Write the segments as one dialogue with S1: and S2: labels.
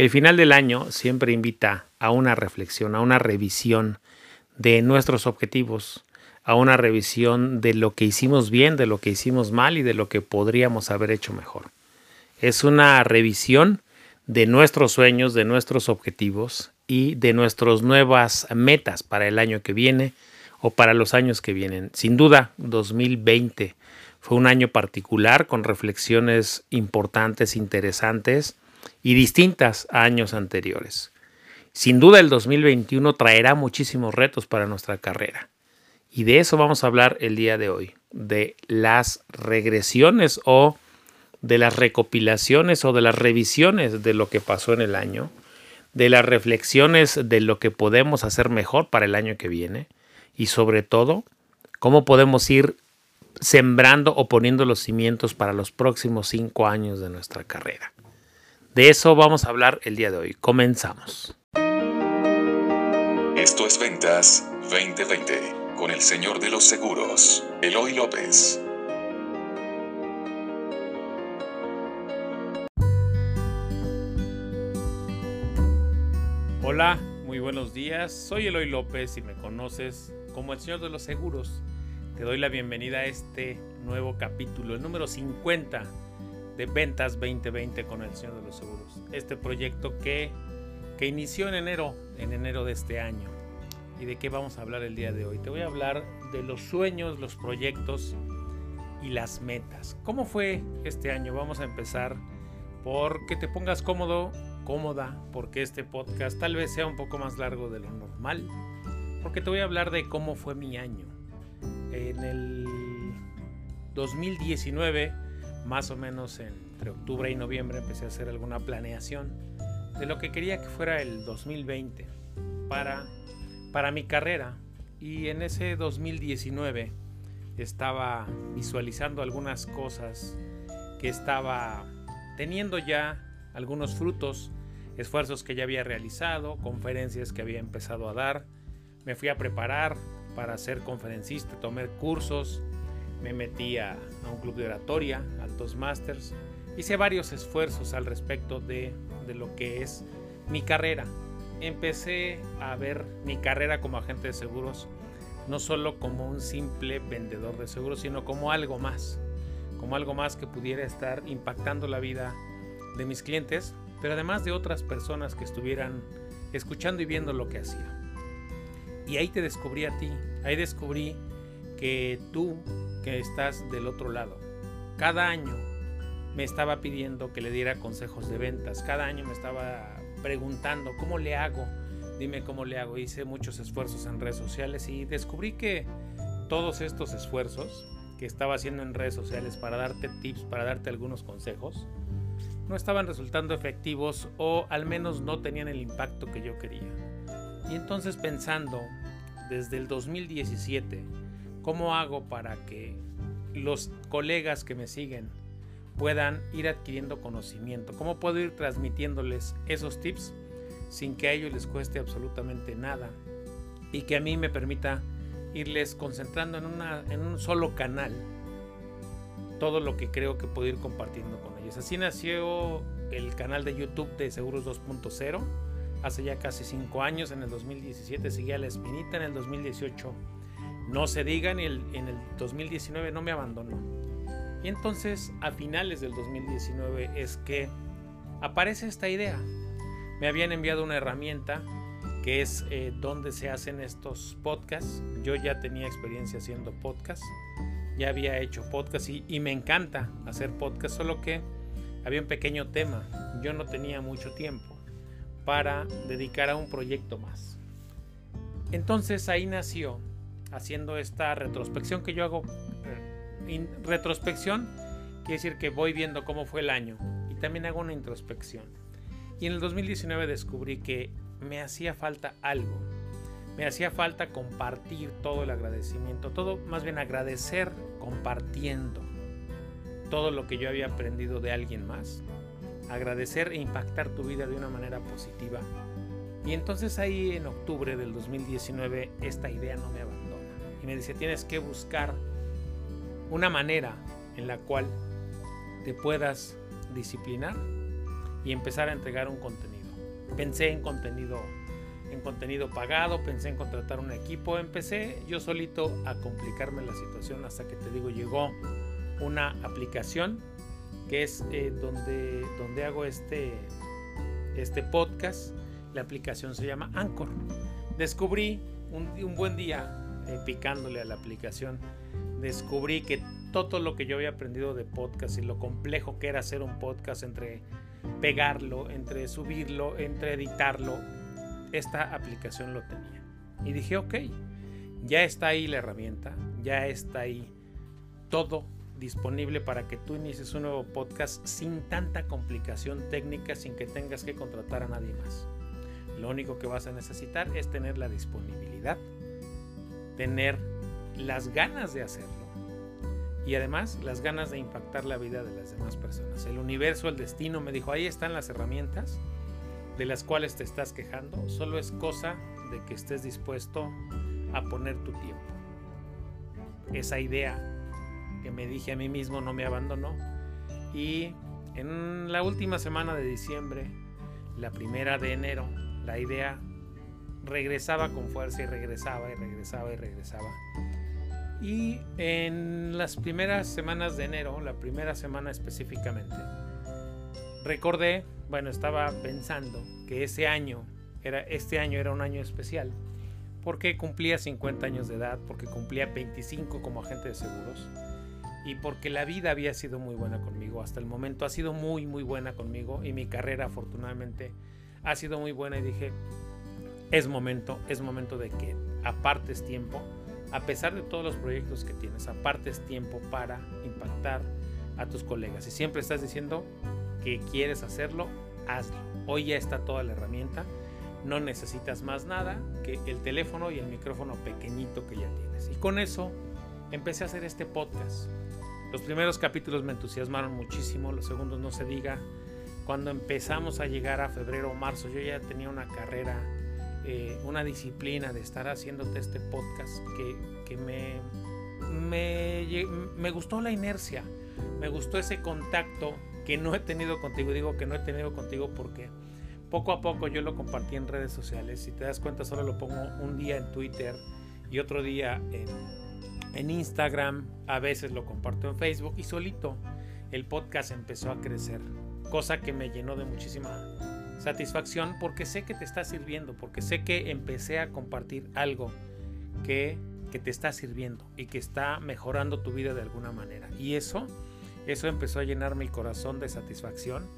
S1: El final del año siempre invita a una reflexión, a una revisión de nuestros objetivos, a una revisión de lo que hicimos bien, de lo que hicimos mal y de lo que podríamos haber hecho mejor. Es una revisión de nuestros sueños, de nuestros objetivos y de nuestras nuevas metas para el año que viene o para los años que vienen. Sin duda, 2020 fue un año particular con reflexiones importantes, interesantes y distintas a años anteriores. Sin duda el 2021 traerá muchísimos retos para nuestra carrera. Y de eso vamos a hablar el día de hoy, de las regresiones o de las recopilaciones o de las revisiones de lo que pasó en el año, de las reflexiones de lo que podemos hacer mejor para el año que viene y sobre todo cómo podemos ir sembrando o poniendo los cimientos para los próximos cinco años de nuestra carrera. De eso vamos a hablar el día de hoy. Comenzamos.
S2: Esto es Ventas 2020 con el señor de los seguros, Eloy López.
S1: Hola, muy buenos días. Soy Eloy López y me conoces como el señor de los seguros. Te doy la bienvenida a este nuevo capítulo, el número 50 de Ventas 2020 con el Señor de los Seguros. Este proyecto que, que inició en enero, en enero de este año. ¿Y de qué vamos a hablar el día de hoy? Te voy a hablar de los sueños, los proyectos y las metas. ¿Cómo fue este año? Vamos a empezar por que te pongas cómodo, cómoda, porque este podcast tal vez sea un poco más largo de lo normal, porque te voy a hablar de cómo fue mi año. En el 2019 más o menos entre octubre y noviembre empecé a hacer alguna planeación de lo que quería que fuera el 2020 para, para mi carrera. Y en ese 2019 estaba visualizando algunas cosas que estaba teniendo ya algunos frutos, esfuerzos que ya había realizado, conferencias que había empezado a dar. Me fui a preparar para ser conferencista, tomé cursos, me metí a, un club de oratoria, altos masters, hice varios esfuerzos al respecto de, de lo que es mi carrera. Empecé a ver mi carrera como agente de seguros no solo como un simple vendedor de seguros, sino como algo más, como algo más que pudiera estar impactando la vida de mis clientes, pero además de otras personas que estuvieran escuchando y viendo lo que hacía. Y ahí te descubrí a ti, ahí descubrí que tú que estás del otro lado, cada año me estaba pidiendo que le diera consejos de ventas, cada año me estaba preguntando cómo le hago, dime cómo le hago, hice muchos esfuerzos en redes sociales y descubrí que todos estos esfuerzos que estaba haciendo en redes sociales para darte tips, para darte algunos consejos, no estaban resultando efectivos o al menos no tenían el impacto que yo quería. Y entonces pensando desde el 2017, ¿Cómo hago para que los colegas que me siguen puedan ir adquiriendo conocimiento? ¿Cómo puedo ir transmitiéndoles esos tips sin que a ellos les cueste absolutamente nada? Y que a mí me permita irles concentrando en, una, en un solo canal todo lo que creo que puedo ir compartiendo con ellos. Así nació el canal de YouTube de Seguros 2.0 hace ya casi 5 años, en el 2017 seguía la espinita, en el 2018 no se diga, en el, en el 2019 no me abandonó. Y entonces a finales del 2019 es que aparece esta idea. Me habían enviado una herramienta que es eh, donde se hacen estos podcasts. Yo ya tenía experiencia haciendo podcasts, ya había hecho podcasts y, y me encanta hacer podcasts, solo que había un pequeño tema. Yo no tenía mucho tiempo para dedicar a un proyecto más. Entonces ahí nació haciendo esta retrospección que yo hago. Eh, retrospección quiere decir que voy viendo cómo fue el año y también hago una introspección. Y en el 2019 descubrí que me hacía falta algo. Me hacía falta compartir todo el agradecimiento, todo más bien agradecer compartiendo todo lo que yo había aprendido de alguien más. Agradecer e impactar tu vida de una manera positiva. Y entonces ahí en octubre del 2019 esta idea no me abandonó y me dice, tienes que buscar una manera en la cual te puedas disciplinar y empezar a entregar un contenido. Pensé en contenido en contenido pagado, pensé en contratar un equipo, empecé yo solito a complicarme la situación hasta que te digo llegó una aplicación que es eh, donde, donde hago este, este podcast. La aplicación se llama Anchor. Descubrí un, un buen día eh, picándole a la aplicación, descubrí que todo lo que yo había aprendido de podcast y lo complejo que era hacer un podcast entre pegarlo, entre subirlo, entre editarlo, esta aplicación lo tenía. Y dije, ok, ya está ahí la herramienta, ya está ahí todo disponible para que tú inicies un nuevo podcast sin tanta complicación técnica, sin que tengas que contratar a nadie más. Lo único que vas a necesitar es tener la disponibilidad, tener las ganas de hacerlo y además las ganas de impactar la vida de las demás personas. El universo, el destino me dijo, ahí están las herramientas de las cuales te estás quejando, solo es cosa de que estés dispuesto a poner tu tiempo. Esa idea que me dije a mí mismo no me abandonó. Y en la última semana de diciembre, la primera de enero, la idea regresaba con fuerza y regresaba y regresaba y regresaba. Y en las primeras semanas de enero, la primera semana específicamente, recordé, bueno, estaba pensando que ese año era este año era un año especial porque cumplía 50 años de edad, porque cumplía 25 como agente de seguros y porque la vida había sido muy buena conmigo. Hasta el momento ha sido muy, muy buena conmigo y mi carrera afortunadamente ha sido muy buena y dije, es momento, es momento de que apartes tiempo, a pesar de todos los proyectos que tienes, apartes tiempo para impactar a tus colegas. Y siempre estás diciendo que quieres hacerlo, hazlo. Hoy ya está toda la herramienta. No necesitas más nada que el teléfono y el micrófono pequeñito que ya tienes. Y con eso empecé a hacer este podcast. Los primeros capítulos me entusiasmaron muchísimo, los segundos no se diga. Cuando empezamos a llegar a febrero o marzo, yo ya tenía una carrera, eh, una disciplina de estar haciéndote este podcast que, que me, me, me gustó la inercia, me gustó ese contacto que no he tenido contigo. Digo que no he tenido contigo porque poco a poco yo lo compartí en redes sociales. Si te das cuenta, solo lo pongo un día en Twitter y otro día en en Instagram, a veces lo comparto en Facebook y solito el podcast empezó a crecer, cosa que me llenó de muchísima satisfacción porque sé que te está sirviendo, porque sé que empecé a compartir algo que, que te está sirviendo y que está mejorando tu vida de alguna manera. Y eso, eso empezó a llenar mi corazón de satisfacción,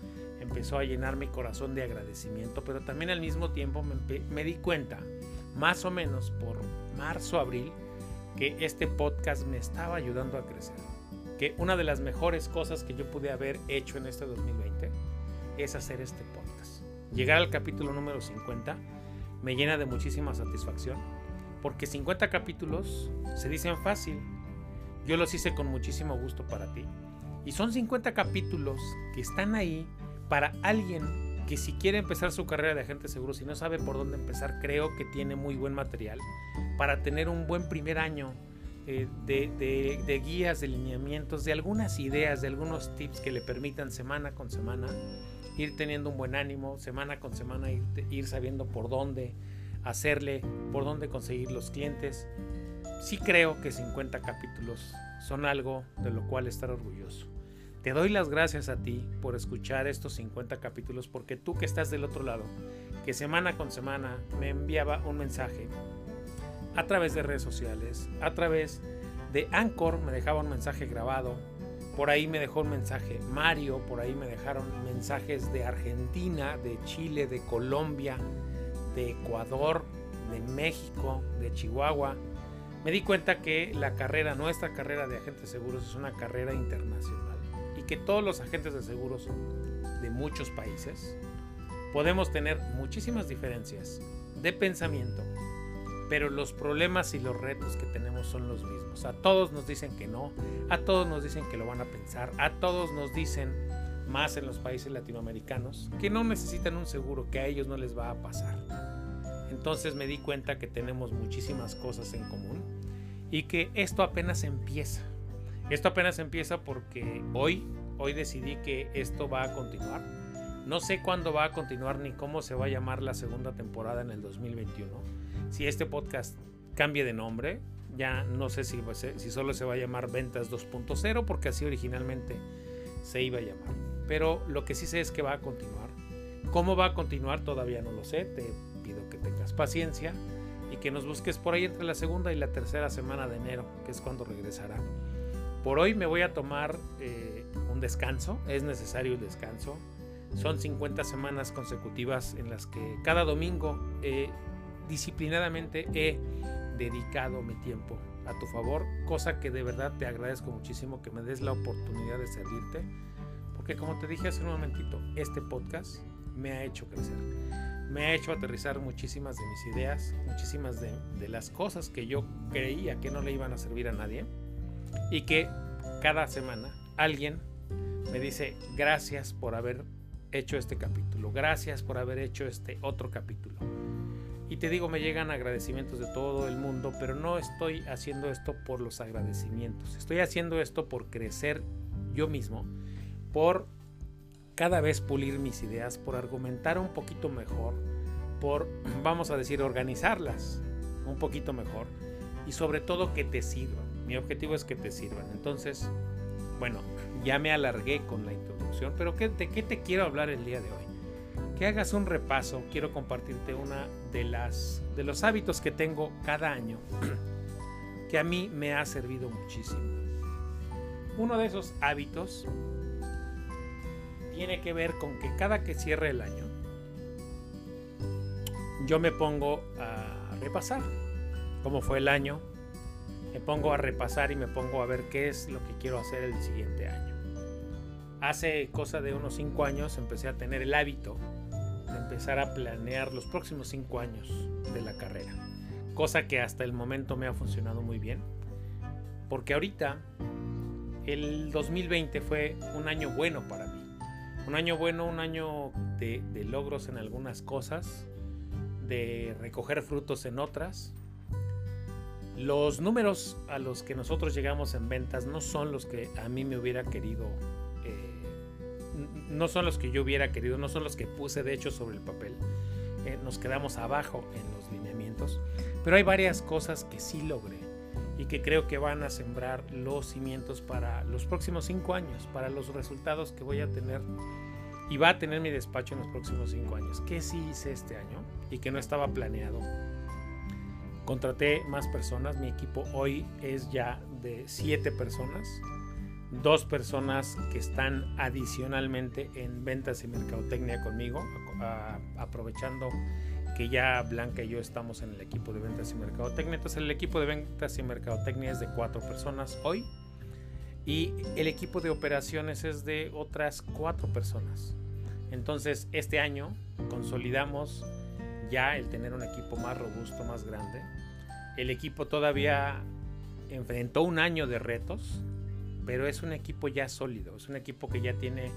S1: empezó a llenar mi corazón de agradecimiento, pero también al mismo tiempo me, me di cuenta, más o menos por marzo, abril, que este podcast me estaba ayudando a crecer. Que una de las mejores cosas que yo pude haber hecho en este 2020 es hacer este podcast. Llegar al capítulo número 50 me llena de muchísima satisfacción porque 50 capítulos se dicen fácil. Yo los hice con muchísimo gusto para ti. Y son 50 capítulos que están ahí para alguien que si quiere empezar su carrera de agente seguro, si no sabe por dónde empezar, creo que tiene muy buen material para tener un buen primer año eh, de, guías, de lineamientos, de algunas ideas, de algunos tips que le permitan semana con semana ir teniendo un buen ánimo, semana con semana ir, sabiendo por dónde hacerle, por dónde conseguir los clientes. Sí creo que 50 capítulos son algo de lo cual estar orgulloso. Te doy las gracias a ti por escuchar estos 50 capítulos porque tú que estás del otro lado, que semana con semana me enviaba un mensaje a través de redes sociales, a través de Anchor me dejaba un mensaje grabado, por ahí me dejó un mensaje Mario, por ahí me dejaron mensajes de Argentina, de Chile, de Colombia, de Ecuador, de México, de Chihuahua. Me di cuenta que la carrera, nuestra carrera de agentes seguros es una carrera internacional que todos los agentes de seguros de muchos países podemos tener muchísimas diferencias de pensamiento, pero los problemas y los retos que tenemos son los mismos. A todos nos dicen que no, a todos nos dicen que lo van a pensar, a todos nos dicen, más en los países latinoamericanos, que no necesitan un seguro, que a ellos no les va a pasar. Entonces me di cuenta que tenemos muchísimas cosas en común y que esto apenas empieza. Esto apenas empieza porque hoy, hoy decidí que esto va a continuar No sé cuándo va a continuar ni cómo se va a llamar la segunda temporada en el 2021. Si este podcast cambie de nombre, ya no sé si, si solo se va a llamar Ventas 2.0 porque así originalmente se iba a llamar. Pero lo que sí sé es que va a continuar. ¿Cómo va a continuar? Todavía no lo sé. Te pido que tengas paciencia y que nos busques por ahí entre la segunda y la tercera semana de enero, que es cuando regresará. Por hoy me voy a tomar eh, un descanso. Es necesario el descanso. Son 50 semanas consecutivas en las que cada domingo disciplinadamente he dedicado mi tiempo a tu favor, cosa que de verdad te agradezco muchísimo que me des la oportunidad de servirte, porque como te dije hace un momentito, este podcast me ha hecho crecer, me ha hecho aterrizar muchísimas de mis ideas, muchísimas de, de las cosas que yo creía que no le iban a servir a nadie y que cada semana alguien me dice gracias por haber hecho este capítulo, gracias por haber hecho este otro capítulo y te digo, me llegan agradecimientos de todo el mundo, pero no estoy haciendo esto por los agradecimientos. Estoy haciendo esto por crecer yo mismo, por cada vez pulir mis ideas, por argumentar un poquito mejor, por, vamos a decir, organizarlas un poquito mejor y sobre todo que te sirvan. Mi objetivo es que te sirvan. Entonces, bueno, ya me alargué con la introducción, pero ¿de qué te quiero hablar el día de hoy? Que hagas un repaso, quiero compartirte una de las de los hábitos que tengo cada año que a mí me ha servido muchísimo. Uno de esos hábitos tiene que ver con que cada que cierre el año yo me pongo a repasar cómo fue el año, me pongo a repasar y me pongo a ver qué es lo que quiero hacer el siguiente año. Hace cosa de unos 5 años empecé a tener el hábito empezar a planear los próximos cinco años de la carrera. Cosa que hasta el momento me ha funcionado muy bien. Porque ahorita el 2020 fue un año bueno para mí. Un año bueno, un año de, logros en algunas cosas, de recoger frutos en otras. Los números a los que nosotros llegamos en ventas no son los que a mí me hubiera querido no son los que yo hubiera querido, no son los que puse de hecho sobre el papel. Eh, nos quedamos abajo en los lineamientos, pero hay varias cosas que sí logré y que creo que van a sembrar los cimientos para los próximos cinco años, para los resultados que voy a tener y va a tener mi despacho en los próximos cinco años. ¿Qué sí hice este año y que no estaba planeado? Contraté más personas, mi equipo hoy es ya de siete personas dos personas que están adicionalmente en ventas y mercadotecnia conmigo, aprovechando que ya Blanca y yo estamos en el equipo de ventas y mercadotecnia. Entonces el equipo de ventas y mercadotecnia es de cuatro personas hoy y el equipo de operaciones es de otras cuatro personas. Entonces este año consolidamos ya el tener un equipo más robusto, más grande. El equipo todavía enfrentó un año de retos, pero es un equipo ya sólido, es un equipo que ya tiene,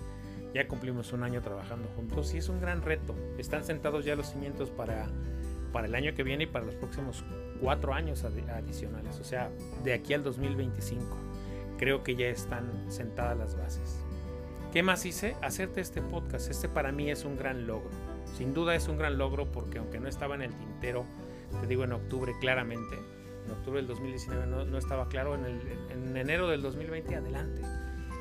S1: ya cumplimos un año trabajando juntos y es un gran reto. Están sentados ya los cimientos para, para el año que viene y para los próximos cuatro años adicionales, o sea, de aquí al 2025. Creo que ya están sentadas las bases. ¿Qué más hice? Hacerte este podcast. Este para mí es un gran logro. Sin duda es un gran logro porque aunque no estaba en el tintero, te digo en octubre claramente, en octubre del 2019 no, estaba claro, en, el, en enero del 2020 adelante.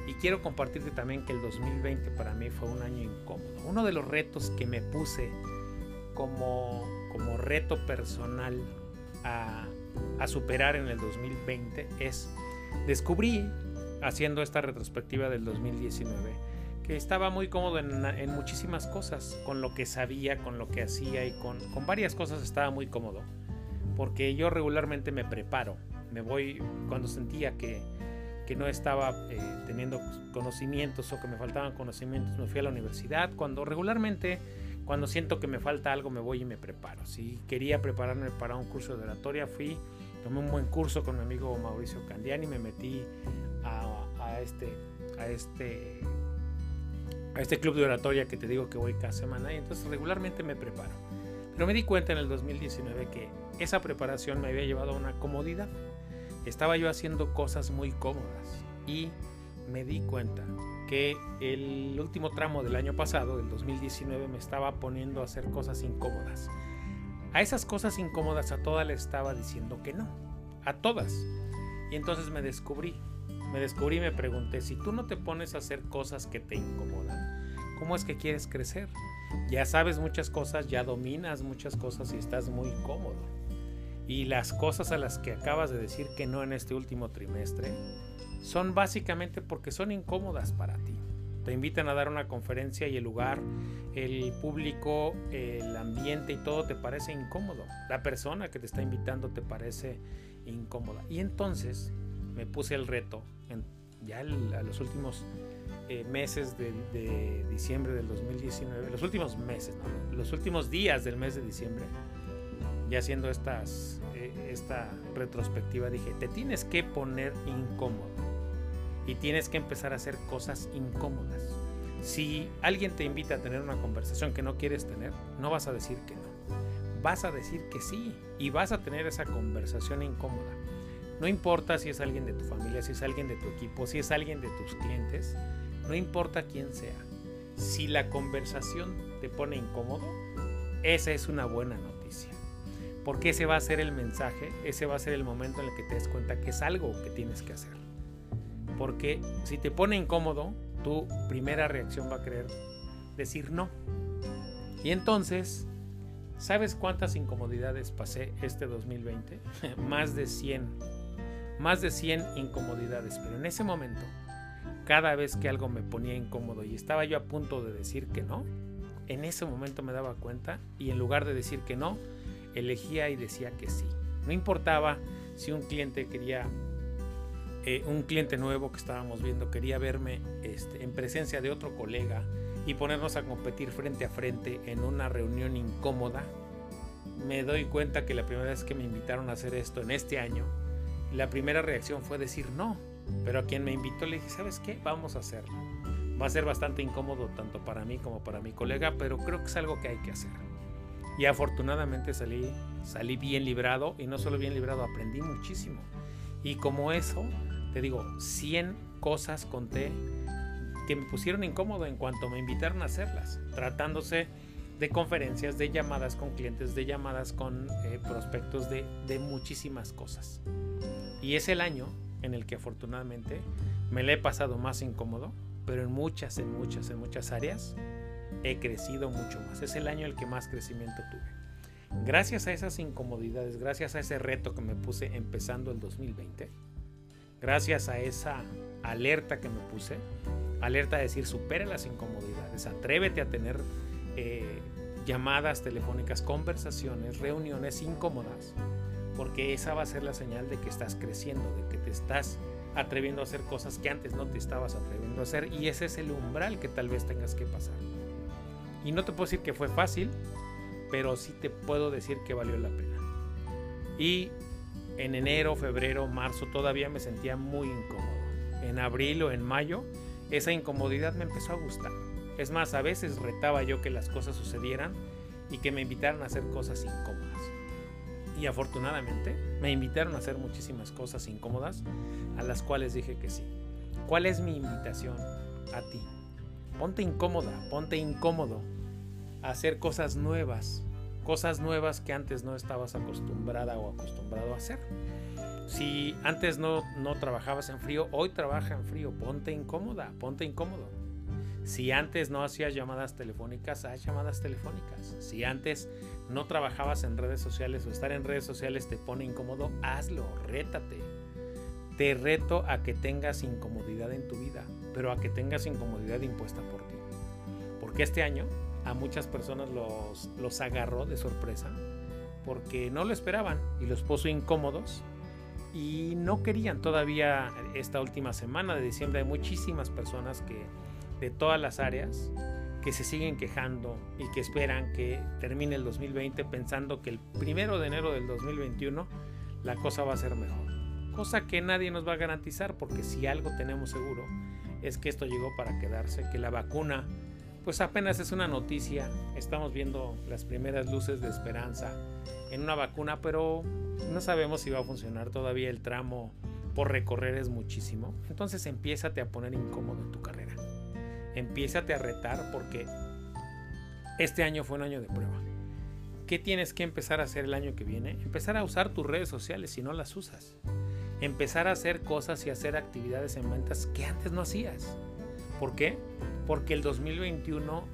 S1: Y quiero compartirte también que el 2020 para mí fue un año incómodo. Uno de los retos que me puse como, como reto personal a, a superar en el 2020 es descubrí, haciendo esta retrospectiva del 2019, que estaba muy cómodo en, en, muchísimas cosas, con lo que sabía, con lo que hacía y con, con varias cosas estaba muy cómodo porque yo regularmente me preparo, me voy cuando sentía que, que no estaba eh, teniendo conocimientos o que me faltaban conocimientos, me fui a la universidad, cuando regularmente cuando siento que me falta algo me voy y me preparo. Si quería prepararme para un curso de oratoria, fui, tomé un buen curso con mi amigo Mauricio Candiani, me metí a, a este, a este a este club de oratoria que te digo que voy cada semana y entonces regularmente me preparo. Pero me di cuenta en el 2019 que esa preparación me había llevado a una comodidad. Estaba yo haciendo cosas muy cómodas y me di cuenta que el último tramo del año pasado, del 2019, me estaba poniendo a hacer cosas incómodas. A esas cosas incómodas a todas le estaba diciendo que no. A todas. Y entonces me descubrí. Me descubrí y me pregunté, si tú no te pones a hacer cosas que te incomodan, ¿cómo es que quieres crecer? Ya sabes muchas cosas, ya dominas muchas cosas y estás muy cómodo. Y las cosas a las que acabas de decir que no en este último trimestre son básicamente porque son incómodas para ti. Te invitan a dar una conferencia y el lugar, el público, el ambiente y todo te parece incómodo. La persona que te está invitando te parece incómoda. Y entonces me puse el reto, en, ya a los últimos eh, meses de, diciembre del 2019, los últimos meses, los últimos días del mes de diciembre, ya haciendo estas, eh, esta retrospectiva, dije, te tienes que poner incómodo y tienes que empezar a hacer cosas incómodas. Si alguien te invita a tener una conversación que no quieres tener, no vas a decir que no. Vas a decir que sí y vas a tener esa conversación incómoda. No importa si es alguien de tu familia, si es alguien de tu equipo, si es alguien de tus clientes, no importa quién sea. Si la conversación te pone incómodo, esa es una buena noticia. Porque ese va a ser el mensaje, ese va a ser el momento en el que te des cuenta que es algo que tienes que hacer. Porque si te pone incómodo, tu primera reacción va a querer decir no. Y entonces, ¿sabes cuántas incomodidades pasé este 2020? Más de 100 más de 100 incomodidades, pero en ese momento, cada vez que algo me ponía incómodo y estaba yo a punto de decir que no, en ese momento me daba cuenta y en lugar de decir que no, elegía y decía que sí. No importaba si un cliente quería, eh, un cliente nuevo que estábamos viendo quería verme este, en presencia de otro colega y ponernos a competir frente a frente en una reunión incómoda, me doy cuenta que la primera vez que me invitaron a hacer esto en este año, la primera reacción fue decir no, pero a quien me invitó le dije, ¿sabes qué? Vamos a hacerlo. Va a ser bastante incómodo tanto para mí como para mi colega, pero creo que es algo que hay que hacer. Y afortunadamente salí, salí bien librado y no solo bien librado, aprendí muchísimo. Y como eso, te digo, 100 cosas conté que me pusieron incómodo en cuanto me invitaron a hacerlas, tratándose de conferencias, de llamadas con clientes, de llamadas con eh, prospectos, de, de muchísimas cosas. Y es el año en el que afortunadamente me le he pasado más incómodo, pero en muchas, en muchas, en muchas áreas he crecido mucho más. Es el año el que más crecimiento tuve. Gracias a esas incomodidades, gracias a ese reto que me puse empezando el 2020, gracias a esa alerta que me puse, alerta a decir supera las incomodidades, atrévete a tener eh, llamadas telefónicas, conversaciones, reuniones incómodas, porque esa va a ser la señal de que estás creciendo, de que te estás atreviendo a hacer cosas que antes no te estabas atreviendo a hacer y ese es el umbral que tal vez tengas que pasar. Y no te puedo decir que fue fácil, pero sí te puedo decir que valió la pena. Y en enero, febrero, marzo todavía me sentía muy incómodo. En abril o en mayo esa incomodidad me empezó a gustar. Es más, a veces retaba yo que las cosas sucedieran y que me invitaran a hacer cosas incómodas. Y afortunadamente me invitaron a hacer muchísimas cosas incómodas a las cuales dije que sí. ¿Cuál es mi invitación a ti? Ponte incómoda, ponte incómodo a hacer cosas nuevas, cosas nuevas que antes no estabas acostumbrada o acostumbrado a hacer. Si antes no, no trabajabas en frío, hoy trabaja en frío, ponte incómoda, ponte incómodo. Si antes no hacías llamadas telefónicas, haz llamadas telefónicas. Si antes no trabajabas en redes sociales o estar en redes sociales te pone incómodo, hazlo, rétate. Te reto a que tengas incomodidad en tu vida, pero a que tengas incomodidad impuesta por ti. Porque este año a muchas personas los, los agarró de sorpresa porque no lo esperaban y los puso incómodos y no querían todavía esta última semana de diciembre. Hay muchísimas personas que de todas las áreas que se siguen quejando y que esperan que termine el 2020 pensando que el primero de enero del 2021 la cosa va a ser mejor. Cosa que nadie nos va a garantizar porque si algo tenemos seguro es que esto llegó para quedarse, que la vacuna pues apenas es una noticia, estamos viendo las primeras luces de esperanza en una vacuna, pero no sabemos si va a funcionar todavía el tramo por recorrer es muchísimo, entonces empiézate a poner incómodo en tu carrera. Empiézate a retar porque este año fue un año de prueba. ¿Qué tienes que empezar a hacer el año que viene? Empezar a usar tus redes sociales si no las usas. Empezar a hacer cosas y hacer actividades en ventas que antes no hacías. ¿Por qué? Porque el 2021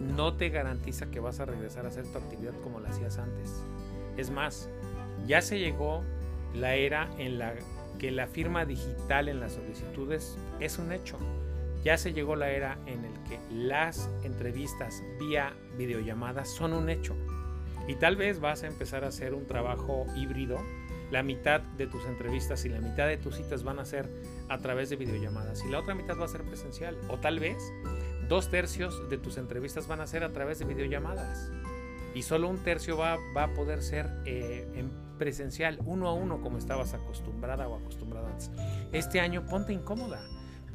S1: no te garantiza que vas a regresar a hacer tu actividad como la hacías antes. Es más, ya se llegó la era en la que la firma digital en las solicitudes es un hecho. Ya se llegó la era en el que las entrevistas vía videollamadas son un hecho. Y tal vez vas a empezar a hacer un trabajo híbrido. La mitad de tus entrevistas y la mitad de tus citas van a ser a través de videollamadas y la otra mitad va a ser presencial. O tal vez dos tercios de tus entrevistas van a ser a través de videollamadas y solo un tercio va, a poder ser eh, en presencial, uno a uno, como estabas acostumbrada o acostumbrada antes. Este año ponte incómoda,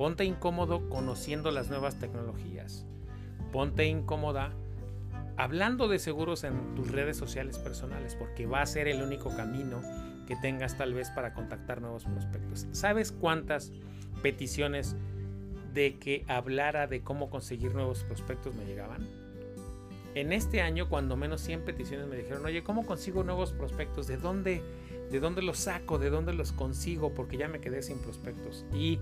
S1: ponte incómodo conociendo las nuevas tecnologías, ponte incómoda hablando de seguros en tus redes sociales personales, porque va a ser el único camino que tengas tal vez para contactar nuevos prospectos. ¿Sabes cuántas peticiones de que hablara de cómo conseguir nuevos prospectos me llegaban? En este año, cuando menos 100 peticiones me dijeron, oye, ¿cómo consigo nuevos prospectos? ¿De dónde, ¿De dónde los saco? ¿De dónde los consigo? Porque ya me quedé sin prospectos. Y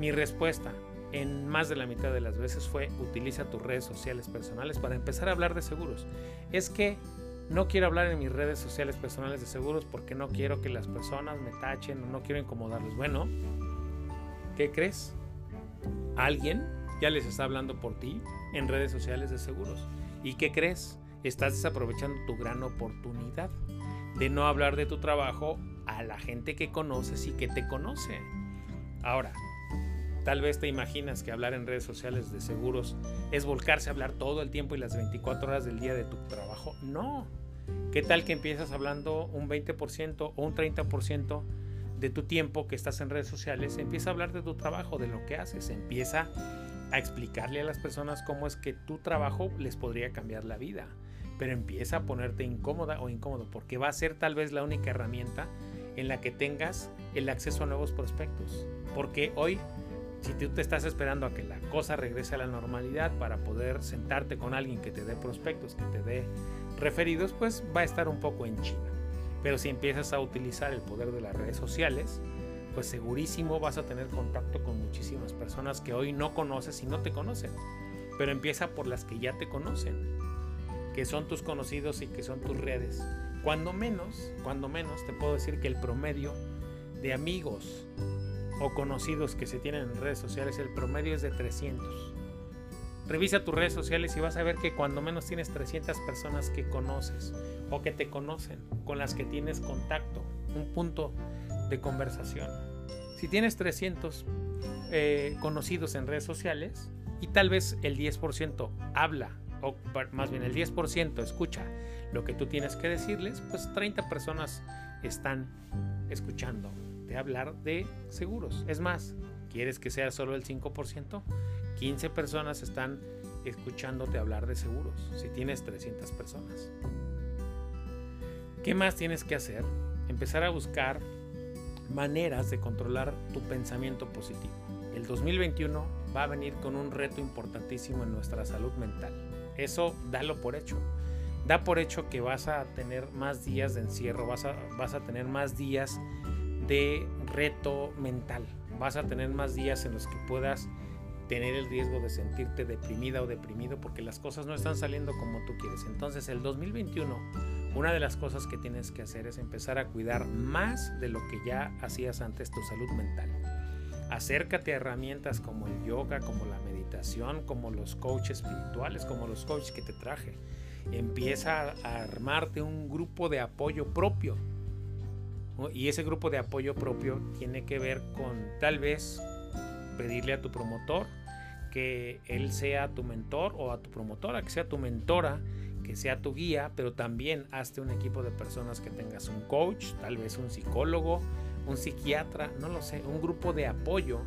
S1: mi respuesta en más de la mitad de las veces fue, utiliza tus redes sociales personales para empezar a hablar de seguros. Es que no quiero hablar en mis redes sociales personales de seguros porque no quiero que las personas me tachen o no quiero incomodarlos. Bueno, ¿qué crees? Alguien ya les está hablando por ti en redes sociales de seguros. ¿Y qué crees? Estás desaprovechando tu gran oportunidad de no hablar de tu trabajo a la gente que conoces y que te conoce. Ahora, tal vez te imaginas que hablar en redes sociales de seguros es volcarse a hablar todo el tiempo y las 24 horas del día de tu trabajo. No. ¿Qué tal que empiezas hablando un 20% o un 30% de tu tiempo que estás en redes sociales? Empieza a hablar de tu trabajo, de lo que haces. Empieza a explicarle a las personas cómo es que tu trabajo les podría cambiar la vida. Pero empieza a ponerte incómoda o incómodo porque va a ser tal vez la única herramienta en la que tengas el acceso a nuevos prospectos. Porque hoy, si tú te estás esperando a que la cosa regrese a la normalidad para poder sentarte con alguien que te dé prospectos, que te dé referidos, pues va a estar un poco en China. Pero si empiezas a utilizar el poder de las redes sociales, pues segurísimo vas a tener contacto con muchísimas personas que hoy no conoces y no te conocen. Pero empieza por las que ya te conocen, que son tus conocidos y que son tus redes. Cuando menos, cuando menos te puedo decir que el promedio de amigos o conocidos que se tienen en redes sociales, el promedio es de 300. Revisa tus redes sociales y vas a ver que cuando menos tienes 300 personas que conoces o que te conocen, con las que tienes contacto, un punto de conversación. Si tienes 300 eh, conocidos en redes sociales y tal vez el 10% habla, o más bien el 10% escucha lo que tú tienes que decirles, pues 30 personas están escuchando de hablar de seguros. Es más, ¿quieres que sea solo el 5%? 15 personas están escuchándote hablar de seguros si tienes 300 personas. ¿Qué más tienes que hacer? Empezar a buscar maneras de controlar tu pensamiento positivo. El 2021 va a venir con un reto importantísimo en nuestra salud mental. Eso dalo por hecho. Da por hecho que vas a tener más días de encierro, vas a, vas a tener más días de reto mental, vas a tener más días en los que puedas tener el riesgo de sentirte deprimida o deprimido porque las cosas no están saliendo como tú quieres. Entonces el 2021 una de las cosas que tienes que hacer es empezar a cuidar más de lo que ya hacías antes tu salud mental. Acércate a herramientas como el yoga, como la meditación, como los coaches espirituales, como los coaches que te traje. Empieza a armarte un grupo de apoyo propio. Y ese grupo de apoyo propio tiene que ver con tal vez pedirle a tu promotor que él sea tu mentor o a tu promotora que sea tu mentora que sea tu guía, pero también hazte un equipo de personas que tengas un coach, tal vez un psicólogo, un psiquiatra, no lo sé, un grupo de apoyo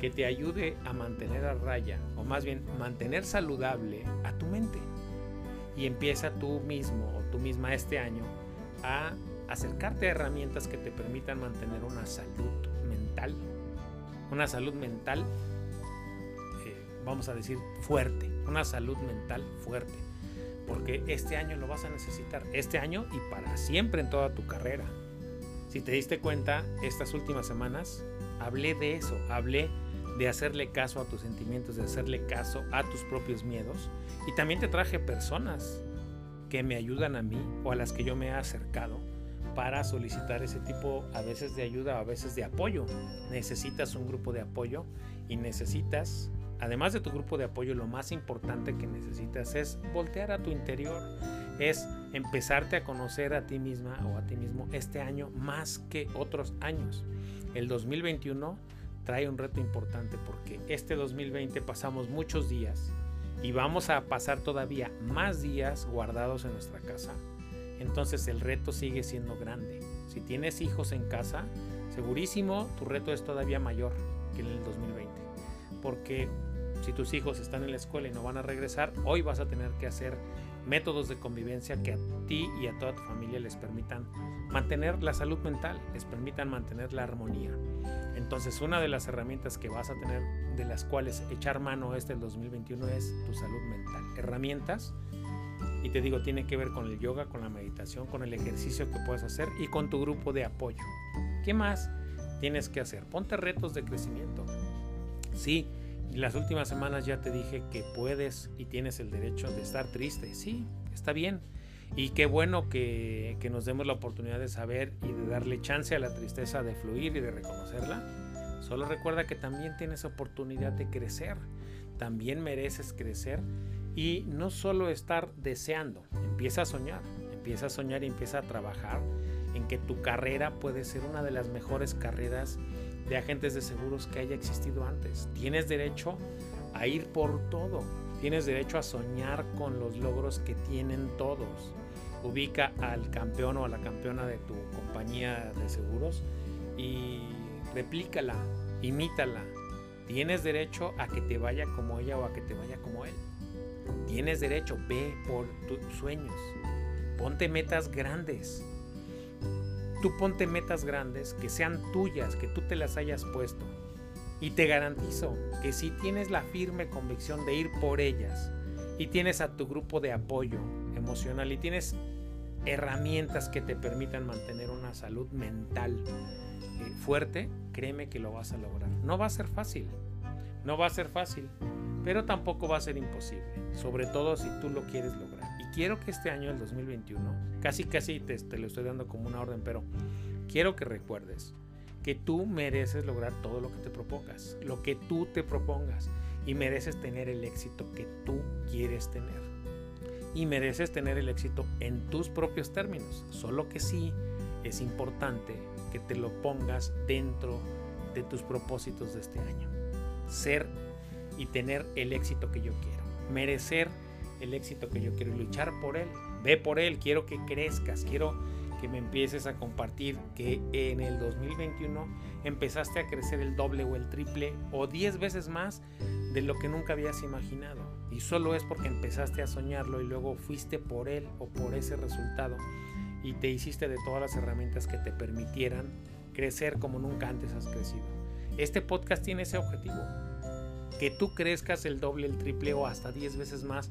S1: que te ayude a mantener a raya, o más bien mantener saludable a tu mente. Y empieza tú mismo o tú misma este año a acercarte a herramientas que te permitan mantener una salud mental, una salud mental, eh, vamos a decir, fuerte, una salud mental fuerte, porque este año lo vas a necesitar, este año y para siempre en toda tu carrera. Si te diste cuenta, estas últimas semanas hablé de eso, hablé de hacerle caso a tus sentimientos, de hacerle caso a tus propios miedos. Y también te traje personas que me ayudan a mí o a las que yo me he acercado para solicitar ese tipo a veces de ayuda, a veces de apoyo. Necesitas un grupo de apoyo y necesitas, además de tu grupo de apoyo, lo más importante que necesitas es voltear a tu interior, es empezarte a conocer a ti misma o a ti mismo este año más que otros años. El 2021 trae un reto importante porque este 2020 pasamos muchos días y vamos a pasar todavía más días guardados en nuestra casa, entonces el reto sigue siendo grande. Si tienes hijos en casa, segurísimo tu reto es todavía mayor que en el 2020. Porque si tus hijos están en la escuela y no van a regresar, hoy vas a tener que hacer métodos de convivencia que a ti y a toda tu familia les permitan mantener la salud mental, les permitan mantener la armonía. Entonces, una de las herramientas que vas a tener, de las cuales echar mano este el 2021, es tu salud mental. Herramientas, y te digo, tiene que ver con el yoga, con la meditación, con el ejercicio que puedes hacer y con tu grupo de apoyo. ¿Qué más tienes que hacer? Ponte retos de crecimiento. Sí, las últimas semanas ya te dije que puedes y tienes el derecho de estar triste. Sí, está bien. Y qué bueno que, que, nos demos la oportunidad de saber y de darle chance a la tristeza de fluir y de reconocerla. Solo recuerda que también tienes oportunidad de crecer. También mereces crecer. Y no solo estar deseando, empieza a soñar. Empieza a soñar y empieza a trabajar en que tu carrera puede ser una de las mejores carreras de agentes de seguros que haya existido antes. Tienes derecho a ir por todo. Tienes derecho a soñar con los logros que tienen todos. Ubica al campeón o a la campeona de tu compañía de seguros y replícala, imítala. Tienes derecho a que te vaya como ella o a que te vaya como él. Tienes derecho, ve por tus sueños. Ponte metas grandes. Tú ponte metas grandes que sean tuyas, que tú te las hayas puesto. Y te garantizo que si tienes la firme convicción de ir por ellas y tienes a tu grupo de apoyo emocional y tienes herramientas que te permitan mantener una salud mental eh, fuerte, créeme que lo vas a lograr. No va a ser fácil, no va a ser fácil, pero tampoco va a ser imposible, sobre todo si tú lo quieres lograr. Y quiero que este año, el 2021, casi casi te, te lo estoy dando como una orden, pero quiero que recuerdes que tú mereces lograr todo lo que te propongas, lo que tú te propongas y mereces tener el éxito que tú quieres tener. Y mereces tener el éxito en tus propios términos, solo que sí es importante que te lo pongas dentro de tus propósitos de este año. Ser y tener el éxito que yo quiero. Merecer el éxito que yo quiero y luchar por él. Ve por él, quiero que crezcas, quiero que me empieces a compartir que en el 2021 empezaste a crecer el doble o el triple o 10 veces más de lo que nunca habías imaginado. Y solo es porque empezaste a soñarlo y luego fuiste por él o por ese resultado y te hiciste de todas las herramientas que te permitieran crecer como nunca antes has crecido. Este podcast tiene ese objetivo, que tú crezcas el doble, el triple o hasta 10 veces más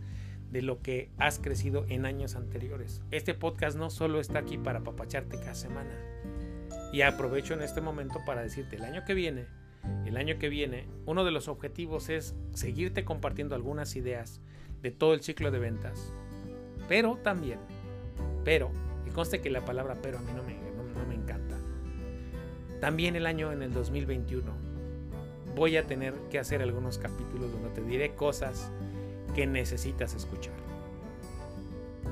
S1: de lo que has crecido en años anteriores. Este podcast no solo está aquí para papacharte cada semana. Y aprovecho en este momento para decirte, el año que viene, el año que viene, uno de los objetivos es seguirte compartiendo algunas ideas de todo el ciclo de ventas. Pero también, pero, y conste que la palabra pero a mí no me, no, no me encanta. También el año en el 2021 voy a tener que hacer algunos capítulos donde te diré cosas que necesitas escuchar.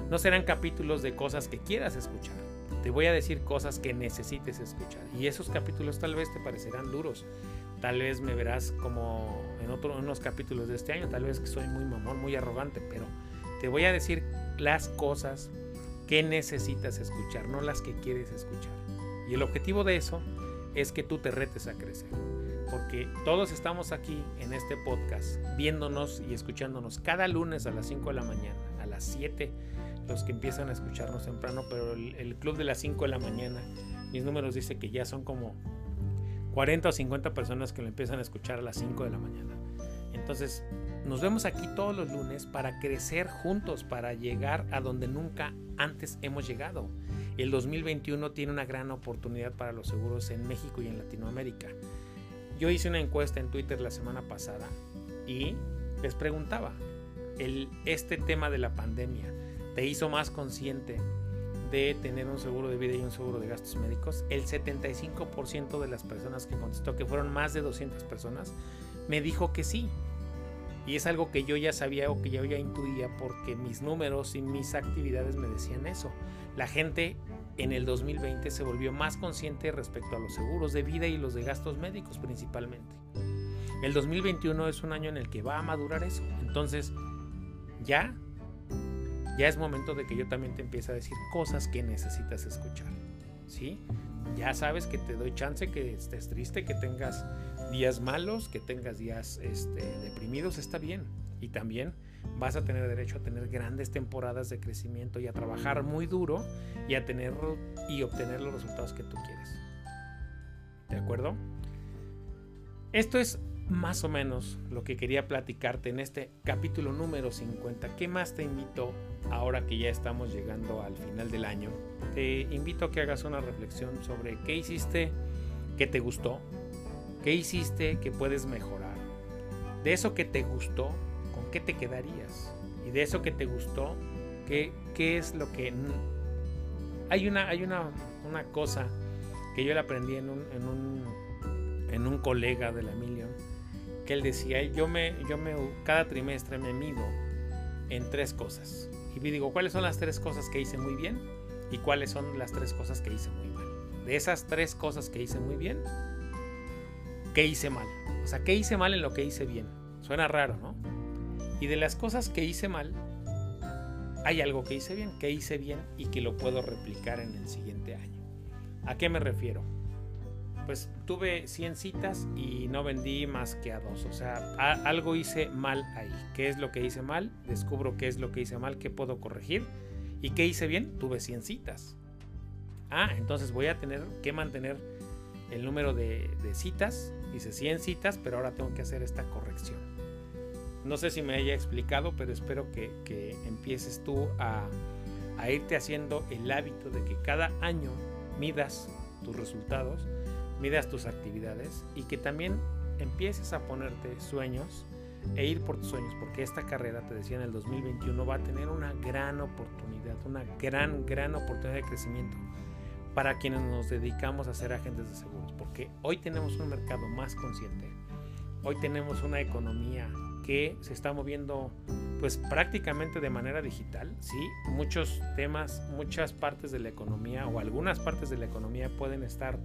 S1: No serán capítulos de cosas que quieras escuchar. Te voy a decir cosas que necesites escuchar. Y esos capítulos tal vez te parecerán duros. Tal vez me verás como en otros unos capítulos de este año. Tal vez que soy muy mamón, muy arrogante. Pero te voy a decir las cosas que necesitas escuchar, no las que quieres escuchar. Y el objetivo de eso es que tú te retes a crecer porque todos estamos aquí en este podcast viéndonos y escuchándonos cada lunes a las 5 de la mañana, a las 7 los que empiezan a escucharnos temprano, pero el, club de las 5 de la mañana, mis números dice que ya son como 40 o 50 personas que lo empiezan a escuchar a las 5 de la mañana. Entonces, nos vemos aquí todos los lunes para crecer juntos, para llegar a donde nunca antes hemos llegado. El 2021 tiene una gran oportunidad para los seguros en México y en Latinoamérica. Yo hice una encuesta en Twitter la semana pasada y les preguntaba, el, este tema de la pandemia te hizo más consciente de tener un seguro de vida y un seguro de gastos médicos? El 75% de las personas que contestó, que fueron más de 200 personas, me dijo que sí. Y es algo que yo ya sabía o que yo ya intuía porque mis números y mis actividades me decían eso. La gente en el 2020 se volvió más consciente respecto a los seguros de vida y los de gastos médicos principalmente. El 2021 es un año en el que va a madurar eso. Entonces, ya, ya es momento de que yo también te empiece a decir cosas que necesitas escuchar. ¿Sí? Ya sabes que te doy chance que estés triste, que tengas días malos, que tengas días este, deprimidos, está bien. Y también vas a tener derecho a tener grandes temporadas de crecimiento y a trabajar muy duro y a tener y obtener los resultados que tú quieres. ¿De acuerdo? Esto es más o menos lo que quería platicarte en este capítulo número 50. ¿Qué más te invito ahora que ya estamos llegando al final del año? Te invito a que hagas una reflexión sobre qué hiciste que te gustó, qué hiciste que puedes mejorar. De eso que te gustó, ¿con qué te quedarías? Y de eso que te gustó, ¿qué, qué es lo que... Hay una, hay una, una cosa que yo le aprendí en un, en un, en un colega de la Million que él decía, yo me, yo me, cada trimestre me mido en tres cosas. Y digo, ¿cuáles son las tres cosas que hice muy bien? ¿Y cuáles son las tres cosas que hice muy mal? De esas tres cosas que hice muy bien, ¿qué hice mal? O sea, ¿qué hice mal en lo que hice bien? Suena raro, ¿no? Y de las cosas que hice mal, hay algo que hice bien, que hice bien y que lo puedo replicar en el siguiente año. ¿A qué me refiero? pues tuve 100 citas y no vendí más que a dos. O sea, algo hice mal ahí. ¿Qué es lo que hice mal? Descubro qué es lo que hice mal, qué puedo corregir. ¿Y qué hice bien? Tuve 100 citas. Ah, entonces voy a tener que mantener el número de, citas. Hice 100 citas, pero ahora tengo que hacer esta corrección. No sé si me haya explicado, pero espero que, empieces tú a, a irte haciendo el hábito de que cada año midas tus resultados midas tus actividades y que también empieces a ponerte sueños e ir por tus sueños, porque esta carrera, te decía, en el 2021 va a tener una gran oportunidad, una gran, gran oportunidad de crecimiento para quienes nos dedicamos a ser agentes de seguros, porque hoy tenemos un mercado más consciente, hoy tenemos una economía que se está moviendo pues prácticamente de manera digital, sí, muchos temas, muchas partes de la economía o algunas partes de la economía pueden estar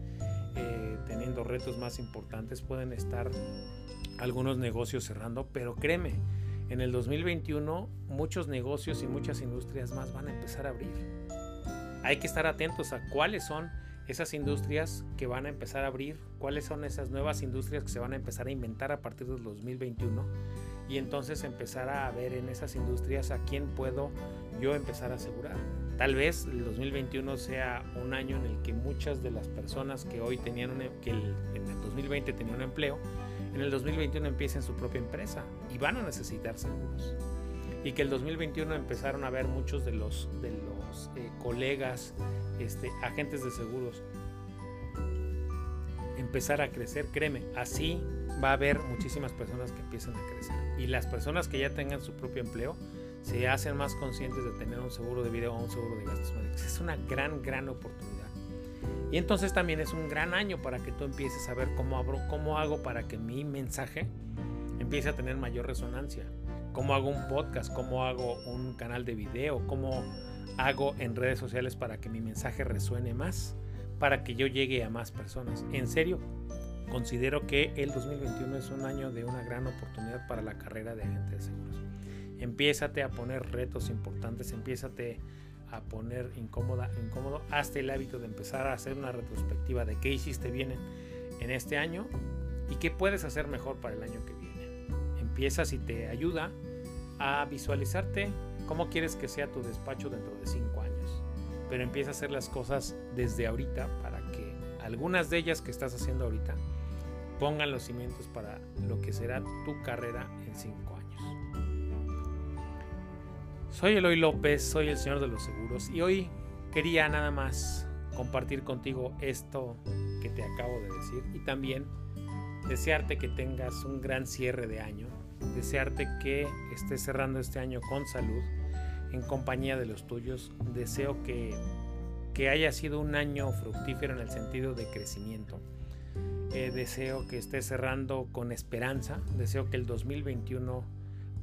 S1: eh, teniendo retos más importantes, pueden estar algunos negocios cerrando, pero créeme, en el 2021 muchos negocios y muchas industrias más van a empezar a abrir. Hay que estar atentos a cuáles son esas industrias que van a empezar a abrir, cuáles son esas nuevas industrias que se van a empezar a inventar a partir del 2021 y entonces empezar a ver en esas industrias a quién puedo yo empezar a asegurar. Tal vez el 2021 sea un año en el que muchas de las personas que hoy tenían un, em, que en el 2020 tenían un empleo, en el 2021 empiecen su propia empresa y van a necesitar seguros. Y que el 2021 empezaron a ver muchos de los, de los eh, colegas, este, agentes de seguros, empezar a crecer, créeme, así va a haber muchísimas personas que empiezan a crecer. Y las personas que ya tengan su propio empleo se hacen más conscientes de tener un seguro de vida o un seguro de gastos médicos. Es una gran, gran oportunidad. Y entonces también es un gran año para que tú empieces a ver cómo, abro, cómo hago para que mi mensaje empiece a tener mayor resonancia. Cómo hago un podcast, cómo hago un canal de video, cómo hago en redes sociales para que mi mensaje resuene más, para que yo llegue a más personas. En serio, considero que el 2021 es un año de una gran oportunidad para la carrera de agente de seguros. Empiézate a poner retos importantes, empiézate a poner incómoda, incómodo, hazte el hábito de empezar a hacer una retrospectiva de qué hiciste bien en, este año y qué puedes hacer mejor para el año que viene. Empieza si te ayuda a visualizarte ¿Cómo quieres que sea tu despacho dentro de cinco años? Pero empieza a hacer las cosas desde ahorita para que algunas de ellas que estás haciendo ahorita pongan los cimientos para lo que será tu carrera en cinco años. Soy Eloy López, soy el señor de los seguros y hoy quería nada más compartir contigo esto que te acabo de decir y también desearte que tengas un gran cierre de año, desearte que estés cerrando este año con salud, en compañía de los tuyos, deseo que, que haya sido un año fructífero en el sentido de crecimiento. Eh, deseo que estés cerrando con esperanza, deseo que el 2021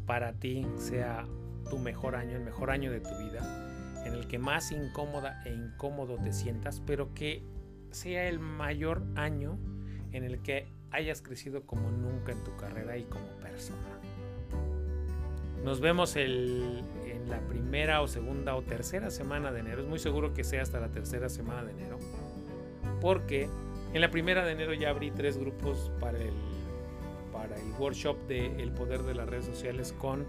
S1: para ti sea tu mejor año, el mejor año de tu vida en el que más incómoda e incómodo te sientas, pero que sea el mayor año en el que hayas crecido como nunca en tu carrera y como persona. Nos vemos la primera o segunda o tercera semana de enero. Es muy seguro que sea hasta la tercera semana de enero. Porque en la primera de enero ya abrí tres grupos para el, para el workshop de El Poder de las Redes Sociales con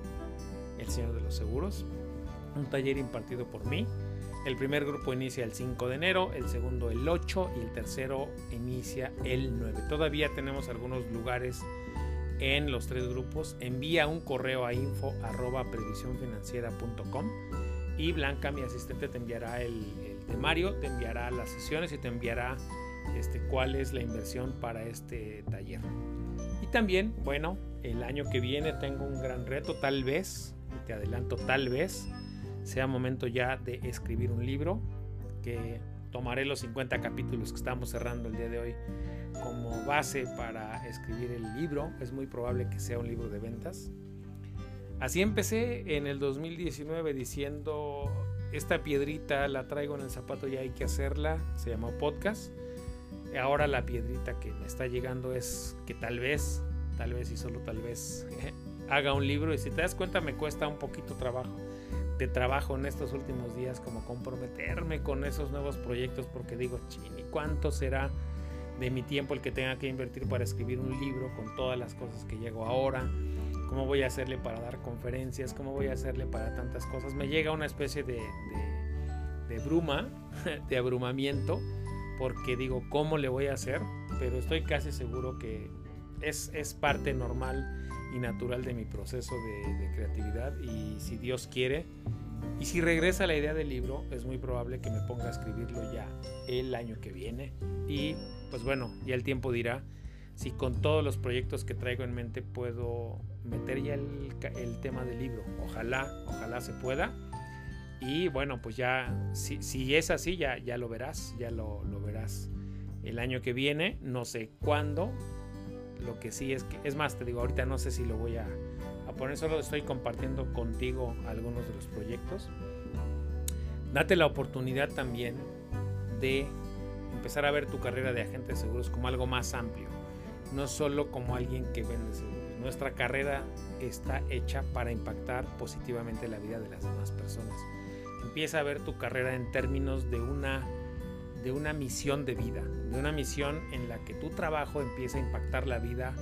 S1: el Señor de los Seguros un taller impartido por mí. El primer grupo inicia el 5 de enero, el segundo el 8 y el tercero inicia el 9. Todavía tenemos algunos lugares en los tres grupos. Envía un correo a info arroba y Blanca, mi asistente, te enviará el, temario, te enviará las sesiones y te enviará este, cuál es la inversión para este taller. Y también, bueno, el año que viene tengo un gran reto, tal vez, te adelanto, tal vez sea momento ya de escribir un libro, que tomaré los 50 capítulos que estamos cerrando el día de hoy como base para escribir el libro. Es muy probable que sea un libro de ventas. Así empecé en el 2019 diciendo, esta piedrita la traigo en el zapato y hay que hacerla. Se llamó podcast. Ahora la piedrita que me está llegando es que tal vez, tal vez y solo tal vez haga un libro y si te das cuenta me cuesta un poquito trabajo de trabajo en estos últimos días, como comprometerme con esos nuevos proyectos, porque digo, chini, ¿cuánto será de mi tiempo el que tenga que invertir para escribir un libro con todas las cosas que llego ahora? ¿Cómo voy a hacerle para dar conferencias? ¿Cómo voy a hacerle para tantas cosas? Me llega una especie de, de, bruma, de abrumamiento, porque digo, ¿cómo le voy a hacer? Pero estoy casi seguro que es, es parte normal y natural de mi proceso de, creatividad. Y si Dios quiere y si regresa la idea del libro es muy probable que me ponga a escribirlo ya el año que viene. Y pues bueno ya el tiempo dirá si con todos los proyectos que traigo en mente puedo meter ya el, el tema del libro. Ojalá ojalá se pueda. Y bueno pues ya si, si es así ya, ya lo verás ya lo, lo verás el año que viene. No sé cuándo lo que sí es que, es más, te digo, ahorita no sé si lo voy a, a poner, solo estoy compartiendo contigo algunos de los proyectos. Date la oportunidad también de empezar a ver tu carrera de agente de seguros como algo más amplio, no solo como alguien que vende seguros. Nuestra carrera está hecha para impactar positivamente la vida de las demás personas. Empieza a ver tu carrera en términos de una de una misión de vida, de una misión en la que tu trabajo empieza a impactar la vida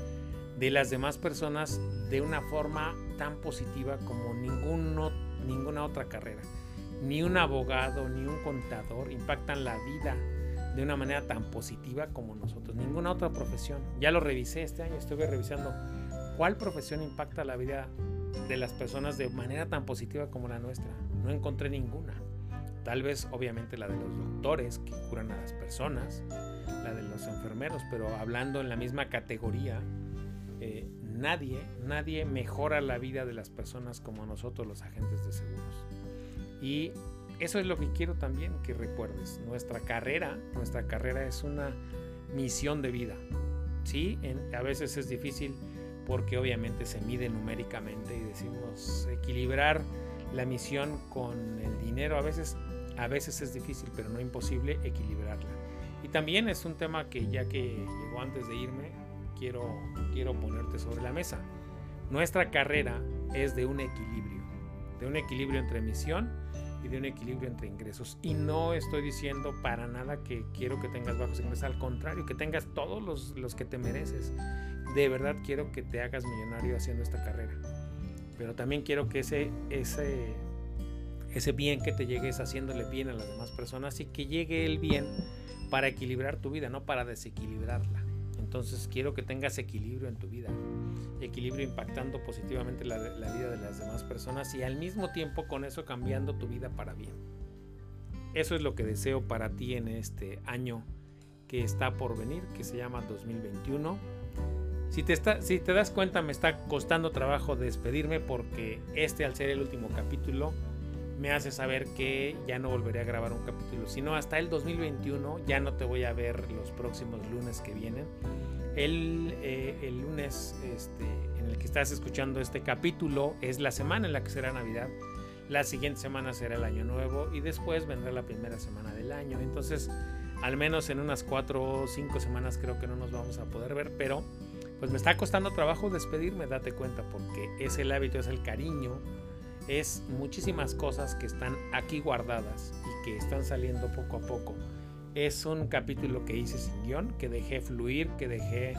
S1: de las demás personas de una forma tan positiva como ninguno, ninguna otra carrera. Ni un abogado, ni un contador impactan la vida de una manera tan positiva como nosotros. Ninguna otra profesión. Ya lo revisé este año, estuve revisando cuál profesión impacta la vida de las personas de manera tan positiva como la nuestra. No encontré ninguna. Tal vez obviamente la de los doctores que curan a las personas, la de los enfermeros, pero hablando en la misma categoría, eh, nadie, nadie mejora la vida de las personas como nosotros los agentes de seguros. Y eso es lo que quiero también que recuerdes. Nuestra carrera, nuestra carrera es una misión de vida. Sí, a veces es difícil porque obviamente se mide numéricamente y decimos equilibrar la misión con el dinero a veces a veces es difícil, pero no imposible, equilibrarla. Y también es un tema que ya que llegó antes de irme, quiero, quiero ponerte sobre la mesa. Nuestra carrera es de un equilibrio, de un equilibrio entre misión y de un equilibrio entre ingresos. Y no estoy diciendo para nada que quiero que tengas bajos ingresos, al contrario, que tengas todos los, los que te mereces. De verdad quiero que te hagas millonario haciendo esta carrera. Pero también quiero que ese, ese ese bien que te llegue es haciéndole bien a las demás personas y que llegue el bien para equilibrar tu vida, no para desequilibrarla. Entonces quiero que tengas equilibrio en tu vida, equilibrio impactando positivamente la, la, vida de las demás personas y al mismo tiempo con eso cambiando tu vida para bien. Eso es lo que deseo para ti en este año que está por venir, que se llama 2021. Si te, está, si te das cuenta me está costando trabajo despedirme porque este al ser el último capítulo me hace saber que ya no volveré a grabar un capítulo, sino hasta el 2021 ya no te voy a ver los próximos lunes que vienen. El, eh, lunes este, en el que estás escuchando este capítulo es la semana en la que será Navidad. La siguiente semana será el año nuevo y después vendrá la primera semana del año. Entonces, al menos en unas cuatro o cinco semanas creo que no nos vamos a poder ver, pero pues me está costando trabajo despedirme, date cuenta, porque es el hábito, es el cariño, es muchísimas cosas que están aquí guardadas y que están saliendo poco a poco. Es un capítulo que hice sin guion, que dejé fluir, que dejé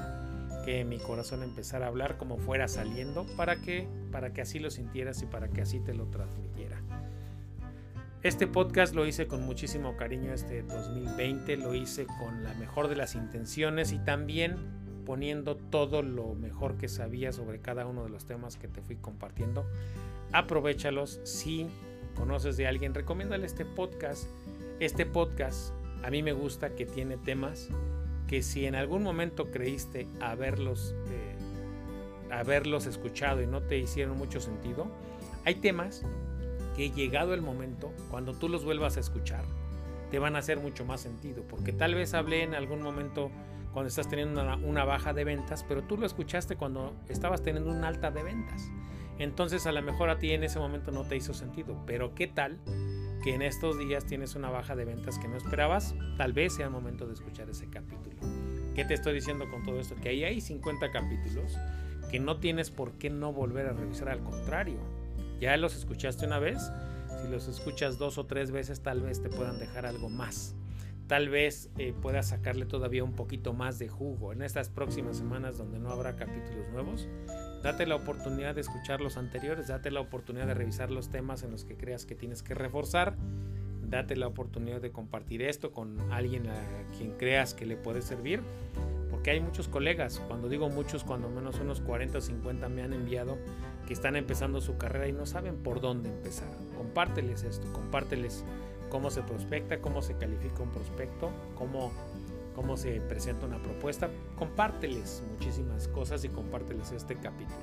S1: que mi corazón empezara a hablar como fuera saliendo para que para que así lo sintieras y para que así te lo transmitiera. Este podcast lo hice con muchísimo cariño este 2020, lo hice con la mejor de las intenciones y también poniendo todo lo mejor que sabía sobre cada uno de los temas que te fui compartiendo aprovechalos. Si conoces de alguien, recomiéndale este podcast. Este podcast a mí me gusta que tiene temas que si en algún momento creíste haberlos, eh, haberlos escuchado y no te hicieron mucho sentido, hay temas que llegado el momento, cuando tú los vuelvas a escuchar, te van a hacer mucho más sentido, porque tal vez hablé en algún momento cuando estás teniendo una, una baja de ventas, pero tú lo escuchaste cuando estabas teniendo una alta de ventas. Entonces a lo mejor a ti en ese momento no te hizo sentido, pero ¿qué tal que en estos días tienes una baja de ventas que no esperabas? Tal vez sea el momento de escuchar ese capítulo. ¿Qué te estoy diciendo con todo esto? Que ahí hay 50 capítulos que no tienes por qué no volver a revisar, al contrario. Ya los escuchaste una vez, si los escuchas dos o tres veces tal vez te puedan dejar algo más. Tal vez eh, puedas sacarle todavía un poquito más de jugo en estas próximas semanas donde no habrá capítulos nuevos Date la oportunidad de escuchar los anteriores, date la oportunidad de revisar los temas en los que creas que tienes que reforzar, date la oportunidad de compartir esto con alguien a quien creas que le puede servir, porque hay muchos colegas, cuando digo muchos, cuando menos unos 40 o 50 me han enviado que están empezando su carrera y no saben por dónde empezar. Compárteles esto, compárteles cómo se prospecta, cómo se califica un prospecto, cómo cómo se presenta una propuesta. Compárteles muchísimas cosas y compárteles este capítulo.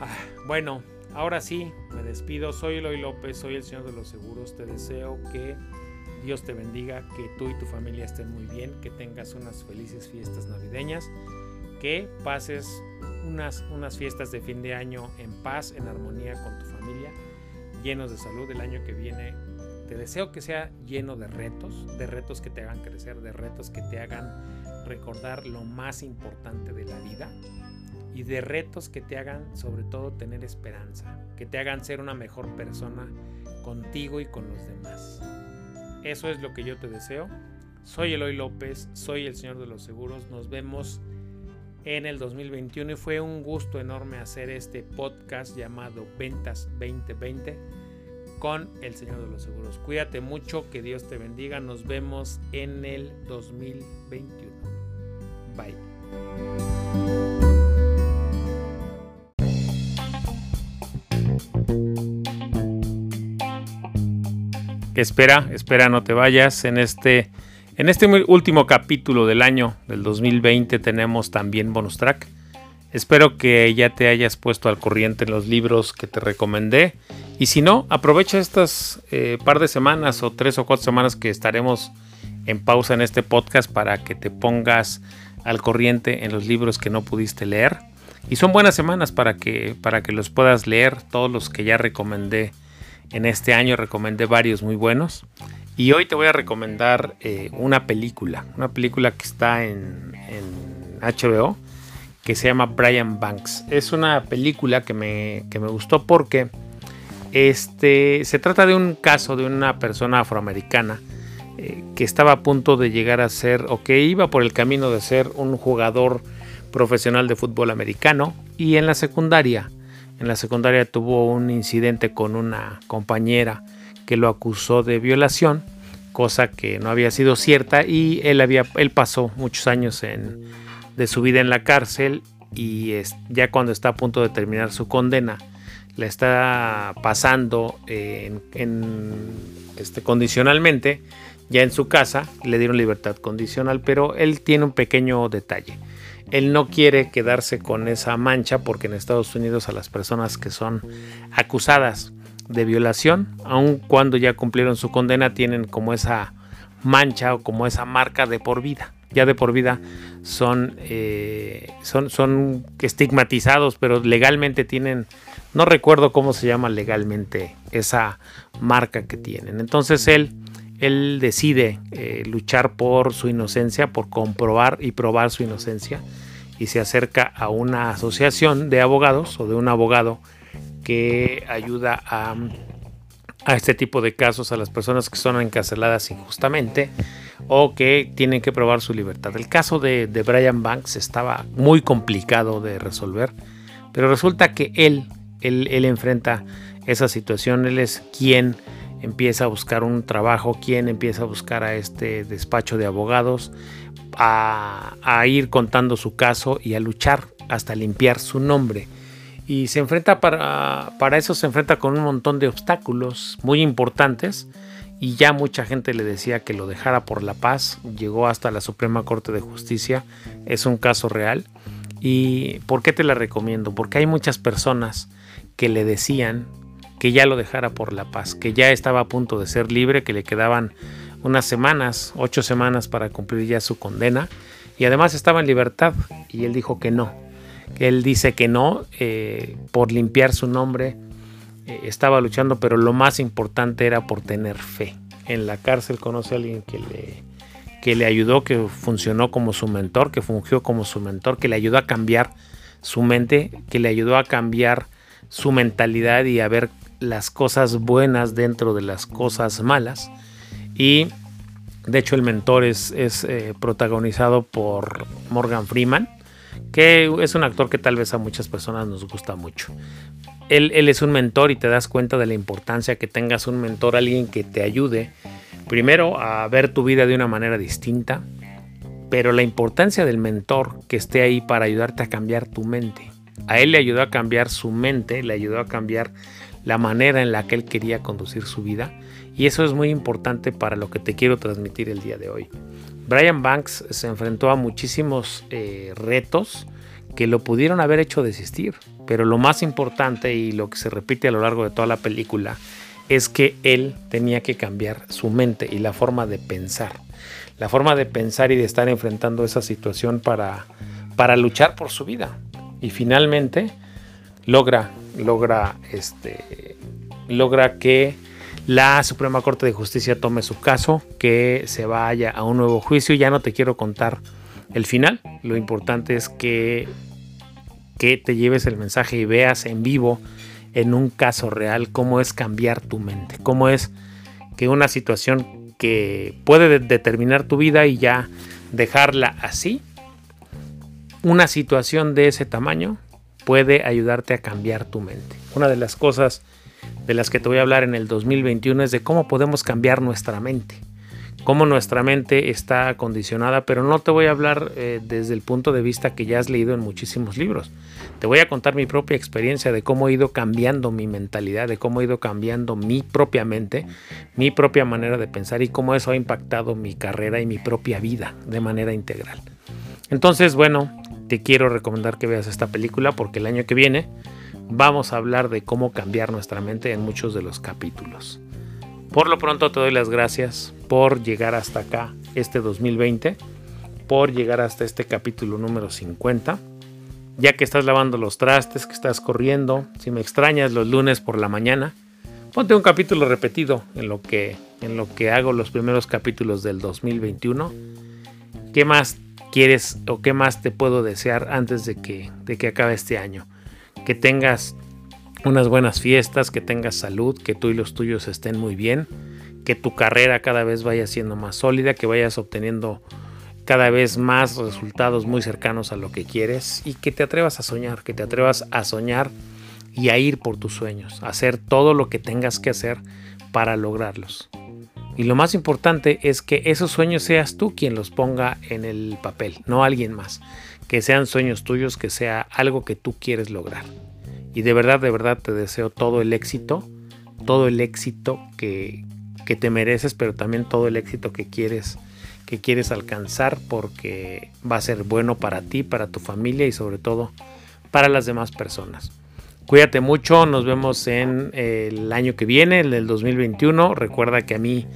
S1: Ah, bueno, ahora sí, me despido. Soy Eloy López, soy el Señor de los Seguros. Te deseo que Dios te bendiga, que tú y tu familia estén muy bien, que tengas unas felices fiestas navideñas, que pases unas, unas fiestas de fin de año en paz, en armonía con tu familia, llenos de salud. El año que viene te deseo que sea lleno de retos, de retos que te hagan crecer, de retos que te hagan recordar lo más importante de la vida y de retos que te hagan sobre todo tener esperanza, que te hagan ser una mejor persona contigo y con los demás. Eso es lo que yo te deseo. Soy Eloy López, soy el Señor de los Seguros. Nos vemos en el 2021 y fue un gusto enorme hacer este podcast llamado Ventas 2020 con el Señor de los Seguros. Cuídate mucho, que Dios te bendiga. Nos vemos en el 2021. Bye. Espera, espera, no te vayas. En este, en este último capítulo del año del 2020 tenemos también bonus track. Espero que ya te hayas puesto al corriente en los libros que te recomendé. Y si no, aprovecha estas eh, par de semanas o tres o cuatro semanas que estaremos en pausa en este podcast para que te pongas al corriente en los libros que no pudiste leer. Y son buenas semanas para que, para que los puedas leer, todos los que ya recomendé en este año, recomendé varios muy buenos. Y hoy te voy a recomendar eh, una película, una película que está en, en HBO que se llama Brian Banks. Es una película que me, me gustó porque este, se trata de un caso de una persona afroamericana eh, que estaba a punto de llegar a ser o que iba por el camino de ser un jugador profesional de fútbol americano y en la secundaria En la secundaria tuvo un incidente con una compañera que lo acusó de violación, cosa que no había sido cierta y él había él pasó muchos años de su vida en la cárcel y es, ya cuando está a punto de terminar su condena la está pasando en, este, condicionalmente ya en su casa le dieron libertad condicional pero él tiene un pequeño detalle él no quiere quedarse con esa mancha porque en Estados Unidos a las personas que son acusadas de violación, aun cuando ya cumplieron su condena, tienen como esa mancha o como esa marca de por vida. Ya de por vida son, eh, son, son estigmatizados, pero legalmente tienen, no recuerdo cómo se llama legalmente esa marca que tienen. Entonces él, él decide eh, luchar por su inocencia, por comprobar y probar su inocencia, y se acerca a una asociación de abogados o de un abogado que ayuda a, este tipo de casos a las personas que son encarceladas injustamente o que tienen que probar su libertad. El caso de, Brian Banks estaba muy complicado de resolver, pero resulta que él, él, él enfrenta esa situación, él es quien empieza a buscar un trabajo, quien empieza a buscar a este despacho de abogados, a, a, ir contando su caso y a luchar hasta limpiar su nombre y se enfrenta para, para eso se enfrenta con un montón de obstáculos muy importantes y ya mucha gente le decía que lo dejara por la paz, llegó hasta la Suprema Corte de Justicia, es un caso real. ¿Y por qué te la recomiendo? Porque hay muchas personas que le decían que ya lo dejara por la paz, que ya estaba a punto de ser libre, que le quedaban unas semanas, ocho semanas para cumplir ya su condena y además estaba en libertad y él dijo que no, él dice que no, eh, por limpiar su nombre eh, estaba luchando, pero lo más importante era por tener fe. En la cárcel conoce a alguien que le, que le ayudó, que funcionó como su mentor, que fungió como su mentor, que le ayudó a cambiar su mente, que le ayudó a cambiar su mentalidad y a ver las cosas buenas dentro de las cosas malas. Y de hecho el mentor es, es eh, protagonizado por Morgan Freeman que es un actor que tal vez a muchas personas nos gusta mucho. Él, es un mentor y te das cuenta de la importancia que tengas un mentor, alguien que te ayude, primero a ver tu vida de una manera distinta, pero la importancia del mentor que esté ahí para ayudarte a cambiar tu mente. A él le ayudó a cambiar su mente, le ayudó a cambiar la manera en la que él quería conducir su vida y eso es muy importante para lo que te quiero transmitir el día de hoy. Brian Banks se enfrentó a muchísimos eh, retos que lo pudieron haber hecho desistir, pero lo más importante y lo que se repite a lo largo de toda la película es que él tenía que cambiar su mente y la forma de pensar. La forma de pensar y de estar enfrentando esa situación para, para luchar por su vida. Y finalmente logra, logra, este, logra que la Suprema Corte de Justicia tome su caso, que se vaya a un nuevo juicio. Ya no te quiero contar el final. Lo importante es que, que te lleves el mensaje y veas en vivo, en un caso real, cómo es cambiar tu mente, cómo es que una situación que puede determinar tu vida y ya dejarla así, una situación de ese tamaño puede ayudarte a cambiar tu mente. Una de las cosas de las que te voy a hablar en el 2021 es de cómo podemos cambiar nuestra mente, cómo nuestra mente está condicionada, pero no te voy a hablar eh, desde el punto de vista que ya has leído en muchísimos libros. Te voy a contar mi propia experiencia de cómo he ido cambiando mi mentalidad, de cómo he ido cambiando mi propia mente, mi propia manera de pensar y cómo eso ha impactado mi carrera y mi propia vida de manera integral. Entonces, bueno, te quiero recomendar que veas esta película porque el año que viene vamos a hablar de cómo cambiar nuestra mente en muchos de los capítulos. Por lo pronto te doy las gracias por llegar hasta acá este 2020, por llegar hasta este capítulo número 50. Ya que estás lavando los trastes, que estás corriendo, si me extrañas los lunes por la mañana, ponte un capítulo repetido en lo que, en lo que hago los primeros capítulos del 2021. ¿Qué más quieres o qué más te puedo desear antes de que, de que acabe este año? que tengas unas buenas fiestas, que tengas salud, que tú y los tuyos estén muy bien, que tu carrera cada vez vaya siendo más sólida, que vayas obteniendo cada vez más resultados muy cercanos a lo que quieres y que te atrevas a soñar, que te atrevas a soñar y a ir por tus sueños, a hacer todo lo que tengas que hacer para lograrlos. Y lo más importante es que esos sueños seas tú quien los ponga en el papel, no alguien más. Que sean sueños tuyos, que sea algo que tú quieres lograr. Y de verdad, de verdad te deseo todo el éxito, todo el éxito que, que te mereces, pero también todo el éxito que quieres que quieres alcanzar porque va a ser bueno para ti, para tu familia y sobre todo para las demás personas. Cuídate mucho, nos vemos en el año que viene, el del 2021. Recuerda que a mí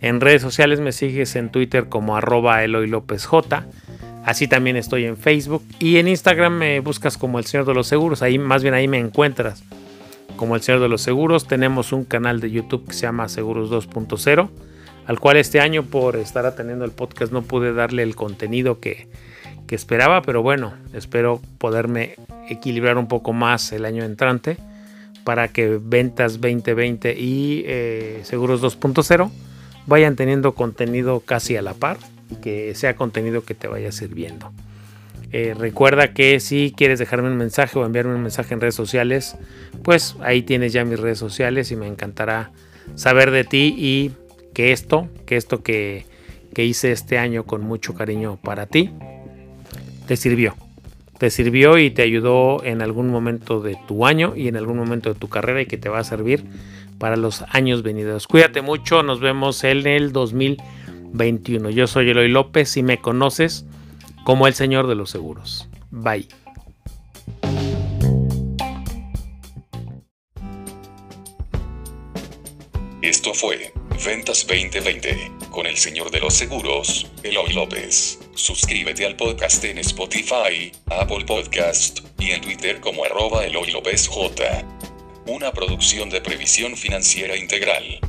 S1: en redes sociales me sigues en Twitter como arroba Eloy López J. Así también estoy en Facebook y en Instagram me buscas como el Señor de los Seguros. Ahí más bien ahí me encuentras como el Señor de los Seguros. Tenemos un canal de YouTube que se llama Seguros 2.0, al cual este año por estar atendiendo el podcast no pude darle el contenido que, que esperaba, pero bueno, espero poderme equilibrar un poco más el año entrante para que ventas 2020 y eh, seguros 2.0 vayan teniendo contenido casi a la par y que sea contenido que te vaya sirviendo. Eh, recuerda que si quieres dejarme un mensaje o enviarme un mensaje en redes sociales, pues ahí tienes ya mis redes sociales y me encantará saber de ti y que esto, que esto que, que hice este año con mucho cariño para ti, te sirvió. Te sirvió y te ayudó en algún momento de tu año y en algún momento de tu carrera y que te va a servir para los años venideros. Cuídate mucho, nos vemos en el 2021. Yo soy Eloy López y me conoces como el Señor de los Seguros. Bye.
S2: Esto fue Ventas 2020 con el señor de los seguros, Eloy López. Suscríbete al podcast en Spotify, Apple Podcast y en Twitter como arroba Eloy López J. Una producción de previsión financiera integral.